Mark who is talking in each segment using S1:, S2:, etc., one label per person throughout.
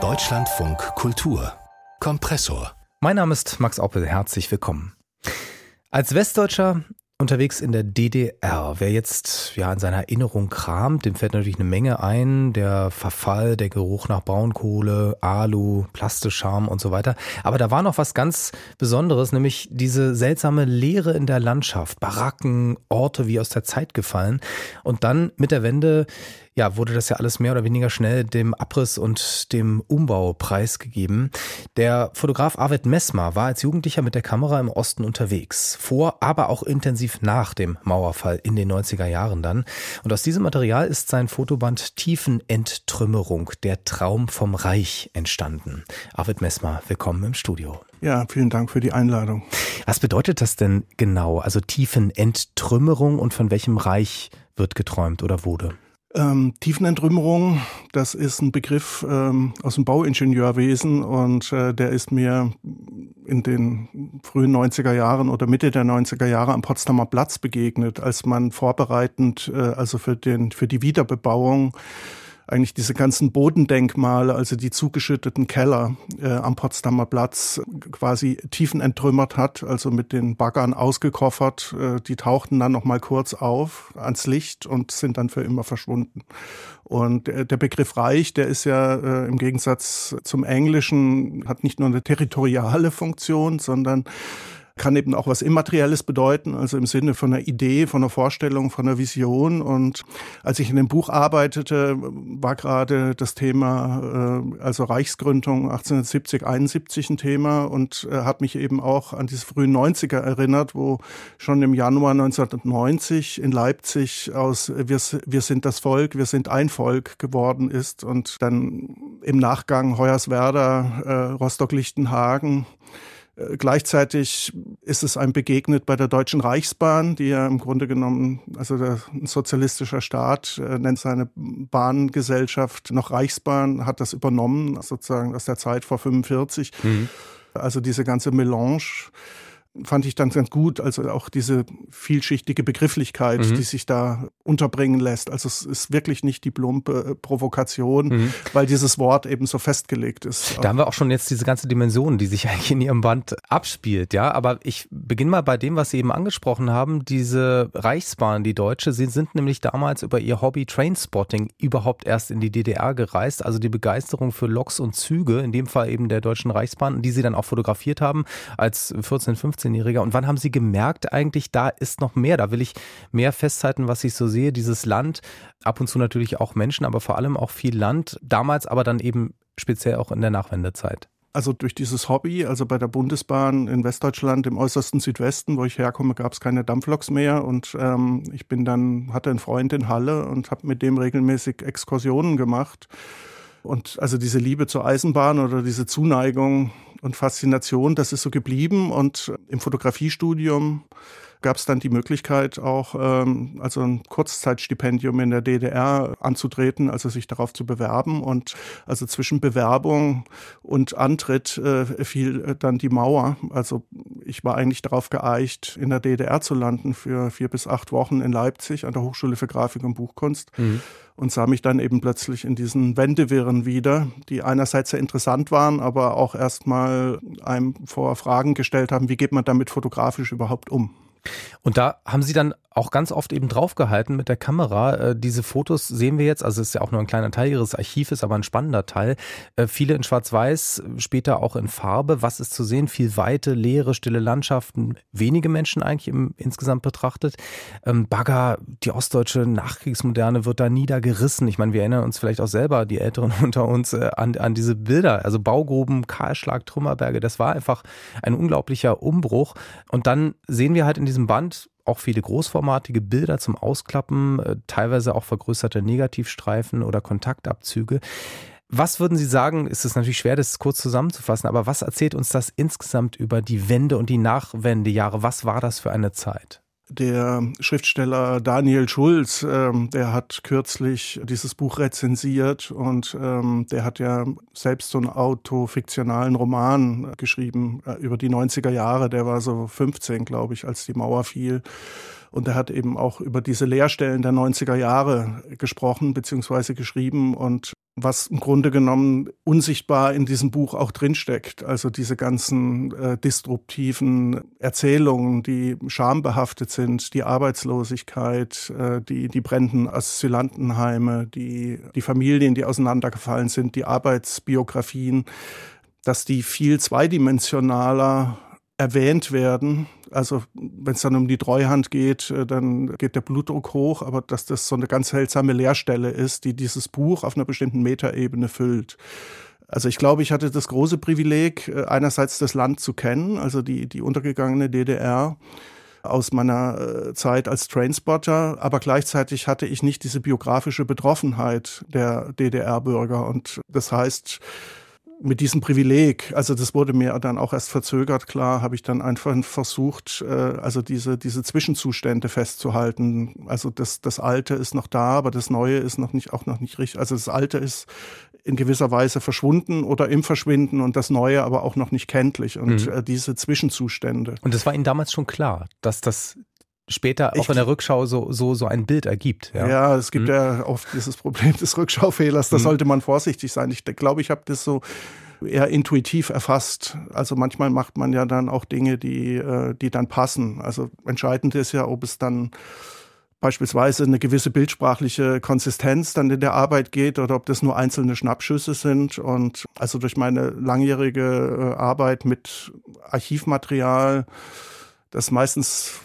S1: Deutschlandfunk Kultur Kompressor.
S2: Mein Name ist Max Oppel, herzlich willkommen. Als Westdeutscher unterwegs in der DDR. Wer jetzt ja in seiner Erinnerung kramt, dem fällt natürlich eine Menge ein. Der Verfall, der Geruch nach Braunkohle, Alu, Plastischarm und so weiter. Aber da war noch was ganz Besonderes, nämlich diese seltsame Leere in der Landschaft. Baracken, Orte wie aus der Zeit gefallen. Und dann mit der Wende ja, wurde das ja alles mehr oder weniger schnell dem Abriss und dem Umbau preisgegeben. Der Fotograf Arvid Messmer war als Jugendlicher mit der Kamera im Osten unterwegs. Vor, aber auch intensiv nach dem Mauerfall in den 90er Jahren dann. Und aus diesem Material ist sein Fotoband Tiefenenttrümmerung, der Traum vom Reich entstanden. Arvid Messmer, willkommen im Studio.
S3: Ja, vielen Dank für die Einladung.
S2: Was bedeutet das denn genau? Also Tiefenenttrümmerung und von welchem Reich wird geträumt oder wurde?
S3: Ähm, Tiefenentrümmerung, das ist ein Begriff ähm, aus dem Bauingenieurwesen und äh, der ist mir in den frühen 90er Jahren oder Mitte der 90er Jahre am Potsdamer Platz begegnet, als man vorbereitend, äh, also für, den, für die Wiederbebauung eigentlich diese ganzen Bodendenkmale, also die zugeschütteten Keller äh, am Potsdamer Platz quasi tiefen entrümmert hat, also mit den Baggern ausgekoffert. Äh, die tauchten dann noch mal kurz auf ans Licht und sind dann für immer verschwunden. Und der Begriff Reich, der ist ja äh, im Gegensatz zum Englischen, hat nicht nur eine territoriale Funktion, sondern kann eben auch was Immaterielles bedeuten, also im Sinne von einer Idee, von einer Vorstellung, von einer Vision. Und als ich in dem Buch arbeitete, war gerade das Thema, äh, also Reichsgründung 1870, 71 ein Thema und äh, hat mich eben auch an diese frühen 90er erinnert, wo schon im Januar 1990 in Leipzig aus wir, wir sind das Volk, wir sind ein Volk geworden ist und dann im Nachgang Hoyerswerda, äh, Rostock-Lichtenhagen, gleichzeitig ist es einem begegnet bei der Deutschen Reichsbahn, die ja im Grunde genommen, also der sozialistische Staat äh, nennt seine Bahngesellschaft noch Reichsbahn, hat das übernommen, sozusagen aus der Zeit vor 45. Mhm. Also diese ganze Melange fand ich dann ganz gut. Also auch diese vielschichtige Begrifflichkeit, mhm. die sich da unterbringen lässt. Also es ist wirklich nicht die plumpe äh, Provokation, mhm. weil dieses Wort eben so festgelegt ist.
S2: Da haben wir auch schon jetzt diese ganze Dimension, die sich eigentlich in Ihrem Band abspielt, ja. Aber ich beginne mal bei dem, was Sie eben angesprochen haben. Diese Reichsbahn, die Deutsche, Sie sind nämlich damals über Ihr Hobby Trainspotting überhaupt erst in die DDR gereist. Also die Begeisterung für Loks und Züge, in dem Fall eben der Deutschen Reichsbahn, die Sie dann auch fotografiert haben als 14, 15 15-Jähriger. Und wann haben Sie gemerkt, eigentlich, da ist noch mehr? Da will ich mehr festhalten, was ich so sehe. Dieses Land, ab und zu natürlich auch Menschen, aber vor allem auch viel Land. Damals aber dann eben speziell auch in der Nachwendezeit.
S3: Also durch dieses Hobby, also bei der Bundesbahn in Westdeutschland im äußersten Südwesten, wo ich herkomme, gab es keine Dampfloks mehr und ähm, ich bin dann hatte einen Freund in Halle und habe mit dem regelmäßig Exkursionen gemacht und also diese Liebe zur Eisenbahn oder diese Zuneigung und Faszination, das ist so geblieben. Und im Fotografiestudium gab es dann die Möglichkeit auch, ähm, also ein Kurzzeitstipendium in der DDR anzutreten, also sich darauf zu bewerben. Und also zwischen Bewerbung und Antritt äh, fiel dann die Mauer. Also ich war eigentlich darauf geeicht, in der DDR zu landen für vier bis acht Wochen in Leipzig an der Hochschule für Grafik und Buchkunst. Mhm und sah mich dann eben plötzlich in diesen Wendewirren wieder, die einerseits sehr interessant waren, aber auch erstmal einem vor Fragen gestellt haben, wie geht man damit fotografisch überhaupt um?
S2: Und da haben Sie dann auch ganz oft eben draufgehalten mit der Kamera. Äh, diese Fotos sehen wir jetzt, also es ist ja auch nur ein kleiner Teil Ihres Archives, aber ein spannender Teil. Äh, viele in Schwarz-Weiß, später auch in Farbe. Was ist zu sehen? Viel Weite, leere, stille Landschaften, wenige Menschen eigentlich im, insgesamt betrachtet. Ähm, Bagger, die ostdeutsche Nachkriegsmoderne wird da niedergerissen. Ich meine, wir erinnern uns vielleicht auch selber, die Älteren unter uns, äh, an, an diese Bilder. Also Baugruben, Kahlschlag, Trümmerberge. Das war einfach ein unglaublicher Umbruch. Und dann sehen wir halt in diesem Band auch viele großformatige Bilder zum Ausklappen, äh, teilweise auch vergrößerte Negativstreifen oder Kontaktabzüge. Was würden Sie sagen, ist es natürlich schwer, das kurz zusammenzufassen, aber was erzählt uns das insgesamt über die Wende und die Nachwendejahre? Was war das für eine Zeit?
S3: Der Schriftsteller Daniel Schulz, ähm, der hat kürzlich dieses Buch rezensiert und ähm, der hat ja selbst so einen autofiktionalen Roman geschrieben äh, über die 90er Jahre. Der war so 15, glaube ich, als die Mauer fiel. Und er hat eben auch über diese Leerstellen der 90er Jahre gesprochen bzw. geschrieben und was im Grunde genommen unsichtbar in diesem Buch auch drinsteckt. Also diese ganzen äh, disruptiven Erzählungen, die schambehaftet sind, die Arbeitslosigkeit, äh, die, die brennenden Asylantenheime, die, die Familien, die auseinandergefallen sind, die Arbeitsbiografien, dass die viel zweidimensionaler erwähnt werden. Also wenn es dann um die Treuhand geht, äh, dann geht der Blutdruck hoch, aber dass das so eine ganz seltsame Leerstelle ist, die dieses Buch auf einer bestimmten Metaebene füllt. Also ich glaube, ich hatte das große Privileg, äh, einerseits das Land zu kennen, also die, die untergegangene DDR aus meiner äh, Zeit als Trainspotter, aber gleichzeitig hatte ich nicht diese biografische Betroffenheit der DDR-Bürger. Und das heißt, mit diesem Privileg, also das wurde mir dann auch erst verzögert klar, habe ich dann einfach versucht, äh, also diese, diese Zwischenzustände festzuhalten. Also das, das Alte ist noch da, aber das Neue ist noch nicht, auch noch nicht richtig. Also das Alte ist in gewisser Weise verschwunden oder im Verschwinden und das Neue aber auch noch nicht kenntlich und mhm. Äh, diese Zwischenzustände.
S2: Und das war Ihnen damals schon klar, dass das später auch ich, in der Rückschau so, so, so ein Bild ergibt.
S3: Ja, ja es gibt hm. ja oft dieses Problem des Rückschaufehlers, da hm. sollte man vorsichtig sein. Ich glaube, ich habe das so eher intuitiv erfasst. Also manchmal macht man ja dann auch Dinge, die, äh, die dann passen. Also entscheidend ist ja, ob es dann beispielsweise eine gewisse bildsprachliche Konsistenz dann in der Arbeit geht oder ob das nur einzelne Schnappschüsse sind. Und also durch meine langjährige äh, Arbeit mit Archivmaterial, das meistens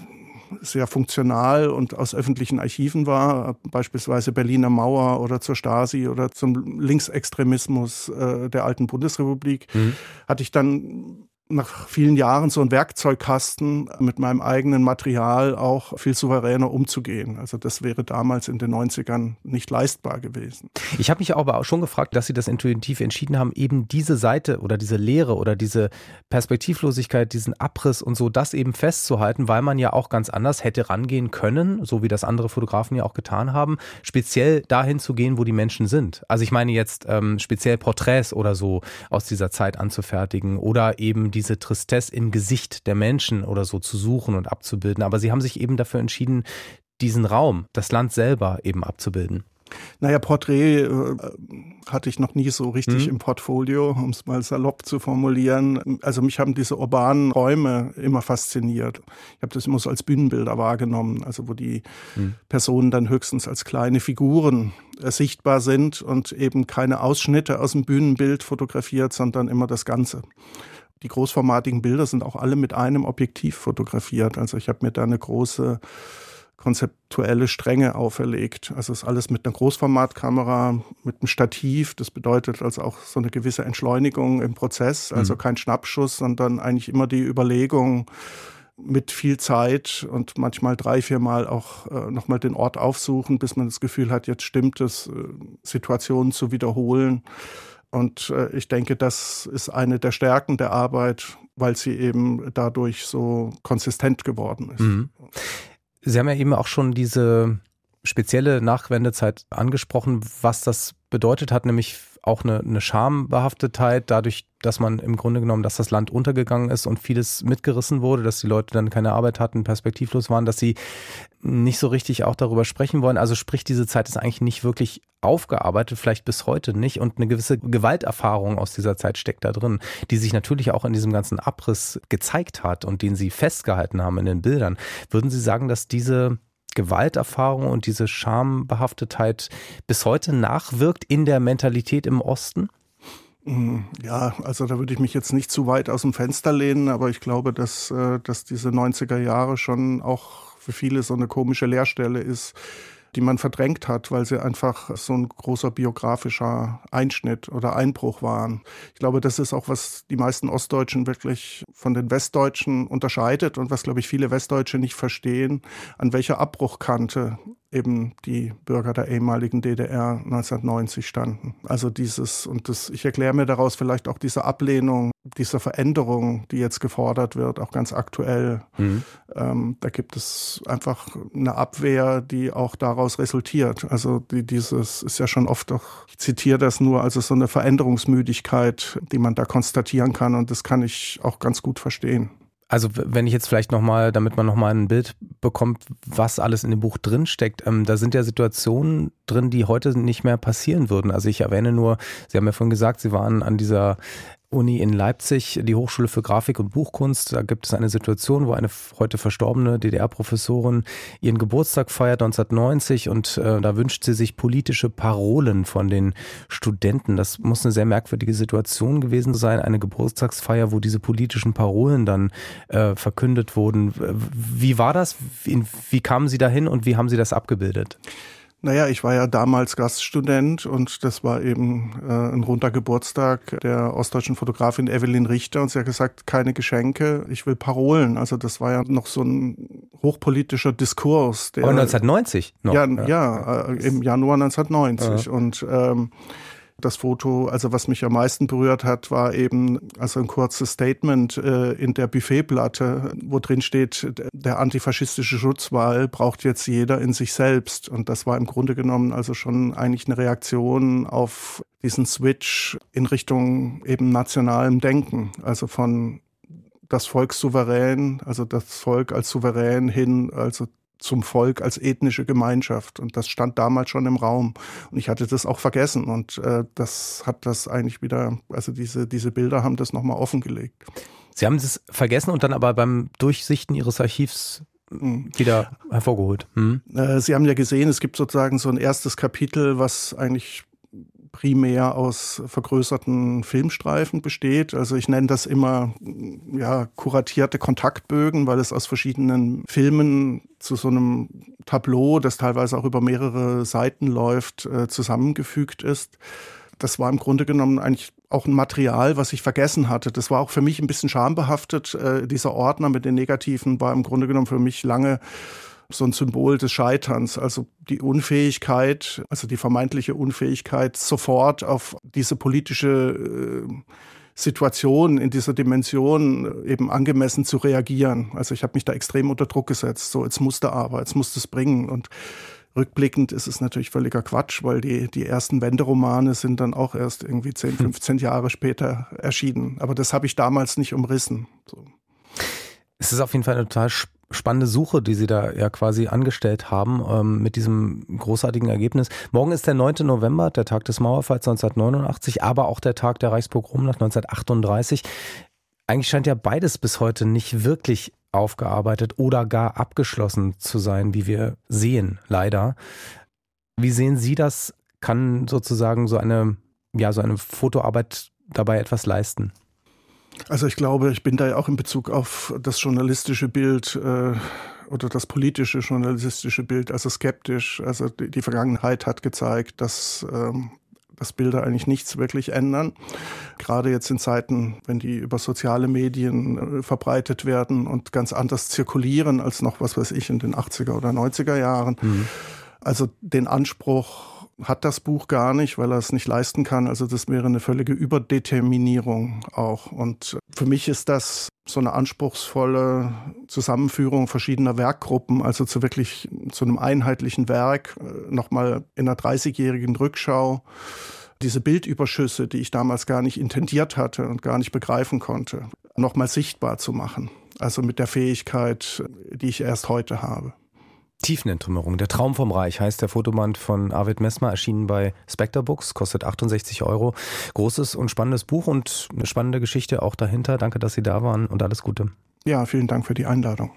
S3: sehr funktional und aus öffentlichen Archiven war, beispielsweise Berliner Mauer oder zur Stasi oder zum Linksextremismus äh, der alten Bundesrepublik, mhm. hatte ich dann nach vielen Jahren so ein Werkzeugkasten mit meinem eigenen Material auch viel souveräner umzugehen. Also das wäre damals in den 90ern nicht leistbar gewesen.
S2: Ich habe mich aber auch schon gefragt, dass Sie das intuitiv entschieden haben, eben diese Seite oder diese Leere oder diese Perspektivlosigkeit, diesen Abriss und so, das eben festzuhalten, weil man ja auch ganz anders hätte rangehen können, so wie das andere Fotografen ja auch getan haben, speziell dahin zu gehen, wo die Menschen sind. Also ich meine jetzt ähm, speziell Porträts oder so aus dieser Zeit anzufertigen oder eben die diese Tristesse im Gesicht der Menschen oder so zu suchen und abzubilden. Aber sie haben sich eben dafür entschieden, diesen Raum, das Land selber eben abzubilden.
S3: Naja, Porträt äh, hatte ich noch nie so richtig mhm. im Portfolio, um es mal salopp zu formulieren. Also mich haben diese urbanen Räume immer fasziniert. Ich habe das immer so als Bühnenbilder wahrgenommen, also wo die mhm. Personen dann höchstens als kleine Figuren äh, sichtbar sind und eben keine Ausschnitte aus dem Bühnenbild fotografiert, sondern immer das Ganze die großformatigen Bilder sind auch alle mit einem Objektiv fotografiert. Also ich habe mir da eine große konzeptuelle Stränge auferlegt. Also ist alles mit einer Großformatkamera, mit einem Stativ. Das bedeutet also auch so eine gewisse Entschleunigung im Prozess. Also mhm. kein Schnappschuss, sondern eigentlich immer die Überlegung mit viel Zeit und manchmal drei, vier Mal auch äh, nochmal den Ort aufsuchen, bis man das Gefühl hat, jetzt stimmt es, äh, Situationen zu wiederholen. Und äh, ich denke, das ist eine der Stärken der Arbeit, weil sie eben dadurch so konsistent geworden ist. Mhm.
S2: Sie haben ja eben auch schon diese spezielle Nachwendezeit angesprochen, was das bedeutet hat, nämlich auch eine, eine Schambehaftetheit, dadurch, dass man im Grunde genommen, dass das Land untergegangen ist und vieles mitgerissen wurde, dass die Leute dann keine Arbeit hatten, perspektivlos waren, dass sie nicht so richtig auch darüber sprechen wollen. Also sprich, diese Zeit ist eigentlich nicht wirklich aufgearbeitet, vielleicht bis heute nicht. Und eine gewisse Gewalterfahrung aus dieser Zeit steckt da drin, die sich natürlich auch in diesem ganzen Abriss gezeigt hat und den Sie festgehalten haben in den Bildern. Würden Sie sagen, dass diese Gewalterfahrung und diese Schambehaftetheit bis heute nachwirkt in der Mentalität im Osten?
S3: Mm, ja, also da würde ich mich jetzt nicht zu weit aus dem Fenster lehnen, aber ich glaube, dass, äh, dass diese 90er Jahre schon auch für viele so eine komische Leerstelle ist, die man verdrängt hat, weil sie einfach so ein großer biografischer Einschnitt oder Einbruch waren. Ich glaube, das ist auch, was die meisten Ostdeutschen wirklich von den Westdeutschen unterscheidet und was, glaube ich, viele Westdeutsche nicht verstehen, an welcher Abbruchkante eben die Bürger der ehemaligen DDR 1990 standen. Also dieses, und das, ich erkläre mir daraus vielleicht auch diese Ablehnung, diese Veränderung, die jetzt gefordert wird, auch ganz aktuell. Mhm. Ähm, da gibt es einfach eine Abwehr, die auch daraus resultiert. Also die, dieses ist ja schon oft auch, ich zitiere das nur, also so eine Veränderungsmüdigkeit, die man da konstatieren kann und das kann ich auch ganz gut verstehen.
S2: Also wenn ich jetzt vielleicht nochmal, damit man nochmal ein Bild bekommt, was alles in dem Buch drinsteckt, ähm, da sind ja Situationen drin, die heute nicht mehr passieren würden. Also ich erwähne nur, Sie haben ja vorhin gesagt, Sie waren an dieser Uni in Leipzig, die Hochschule für Grafik und Buchkunst. Da gibt es eine Situation, wo eine heute verstorbene DDR-Professorin ihren Geburtstag feiert 1990 und äh, da wünscht sie sich politische Parolen von den Studenten. Das muss eine sehr merkwürdige Situation gewesen sein, eine Geburtstagsfeier, wo diese politischen Parolen dann äh, verkündet wurden. Wie war das? Wie, wie kamen Sie dahin und wie haben Sie das abgebildet?
S3: Naja, ich war ja damals Gaststudent und das war eben äh, ein runder Geburtstag der ostdeutschen Fotografin Evelyn Richter und sie hat gesagt, keine Geschenke, ich will Parolen. Also das war ja noch so ein hochpolitischer Diskurs.
S2: Der, Aber 1990
S3: noch? Ja, ja, ja äh, im Januar 1990 ja. und ähm, das Foto, also was mich am meisten berührt hat, war eben also ein kurzes Statement äh, in der Buffetplatte, wo drin steht, der antifaschistische Schutzwahl braucht jetzt jeder in sich selbst. Und das war im Grunde genommen also schon eigentlich eine Reaktion auf diesen Switch in Richtung eben nationalem Denken, also von das Volk souverän, also das Volk als souverän hin, also zum Volk als ethnische Gemeinschaft. Und das stand damals schon im Raum. Und ich hatte das auch vergessen. Und äh, das hat das eigentlich wieder, also diese, diese Bilder haben das nochmal offengelegt.
S2: Sie haben es vergessen und dann aber beim Durchsichten Ihres Archivs hm. wieder hervorgeholt. Hm.
S3: Sie haben ja gesehen, es gibt sozusagen so ein erstes Kapitel, was eigentlich primär aus vergrößerten Filmstreifen besteht. Also ich nenne das immer ja, kuratierte Kontaktbögen, weil es aus verschiedenen Filmen zu so einem Tableau, das teilweise auch über mehrere Seiten läuft, äh, zusammengefügt ist. Das war im Grunde genommen eigentlich auch ein Material, was ich vergessen hatte. Das war auch für mich ein bisschen schambehaftet. Äh, dieser Ordner mit den Negativen war im Grunde genommen für mich lange so ein Symbol des Scheiterns, also die Unfähigkeit, also die vermeintliche Unfähigkeit, sofort auf diese politische äh, Situation in dieser Dimension eben angemessen zu reagieren. Also ich habe mich da extrem unter Druck gesetzt. So, jetzt musste aber, jetzt musste es bringen. Und rückblickend ist es natürlich völliger Quatsch, weil die, die ersten Wenderomane sind dann auch erst irgendwie 10, 15 hm. Jahre später erschienen. Aber das habe ich damals nicht umrissen. So.
S2: Es ist auf jeden Fall eine total spannende Suche, die Sie da ja quasi angestellt haben ähm, mit diesem großartigen Ergebnis. Morgen ist der 9. November, der Tag des Mauerfalls 1989, aber auch der Tag der Reichspogromnacht 1938. Eigentlich scheint ja beides bis heute nicht wirklich aufgearbeitet oder gar abgeschlossen zu sein, wie wir sehen, leider. Wie sehen Sie das? Kann sozusagen so eine, ja, so eine Fotoarbeit dabei etwas leisten?
S3: Also ich glaube, ich bin da ja auch in Bezug auf das journalistische Bild äh, oder das politische journalistische Bild also skeptisch. Also die, die Vergangenheit hat gezeigt, dass ähm, dass Bilder eigentlich nichts wirklich ändern. Gerade jetzt in Zeiten, wenn die über soziale Medien äh, verbreitet werden und ganz anders zirkulieren als noch, was weiß ich, in den 80er oder 90er Jahren. Mhm. Also den Anspruch, hat das Buch gar nicht, weil er es nicht leisten kann. Also das wäre eine völlige Überdeterminierung auch. Und für mich ist das so eine anspruchsvolle Zusammenführung verschiedener Werkgruppen, also zu wirklich zu einem einheitlichen Werk, äh, nochmal in einer 30-jährigen Rückschau diese Bildüberschüsse, die ich damals gar nicht intendiert hatte und gar nicht begreifen konnte, nochmal sichtbar zu machen. Also mit der Fähigkeit, die ich erst heute habe.
S2: Tiefenentrümmerung. Der Traum vom Reich heißt der Fotoband von Arvid Messmer, erschienen bei Spectre Books, kostet 68 Euro. Großes und spannendes Buch und eine spannende Geschichte auch dahinter. Danke, dass Sie da waren und alles Gute.
S3: Ja, vielen Dank für die Einladung.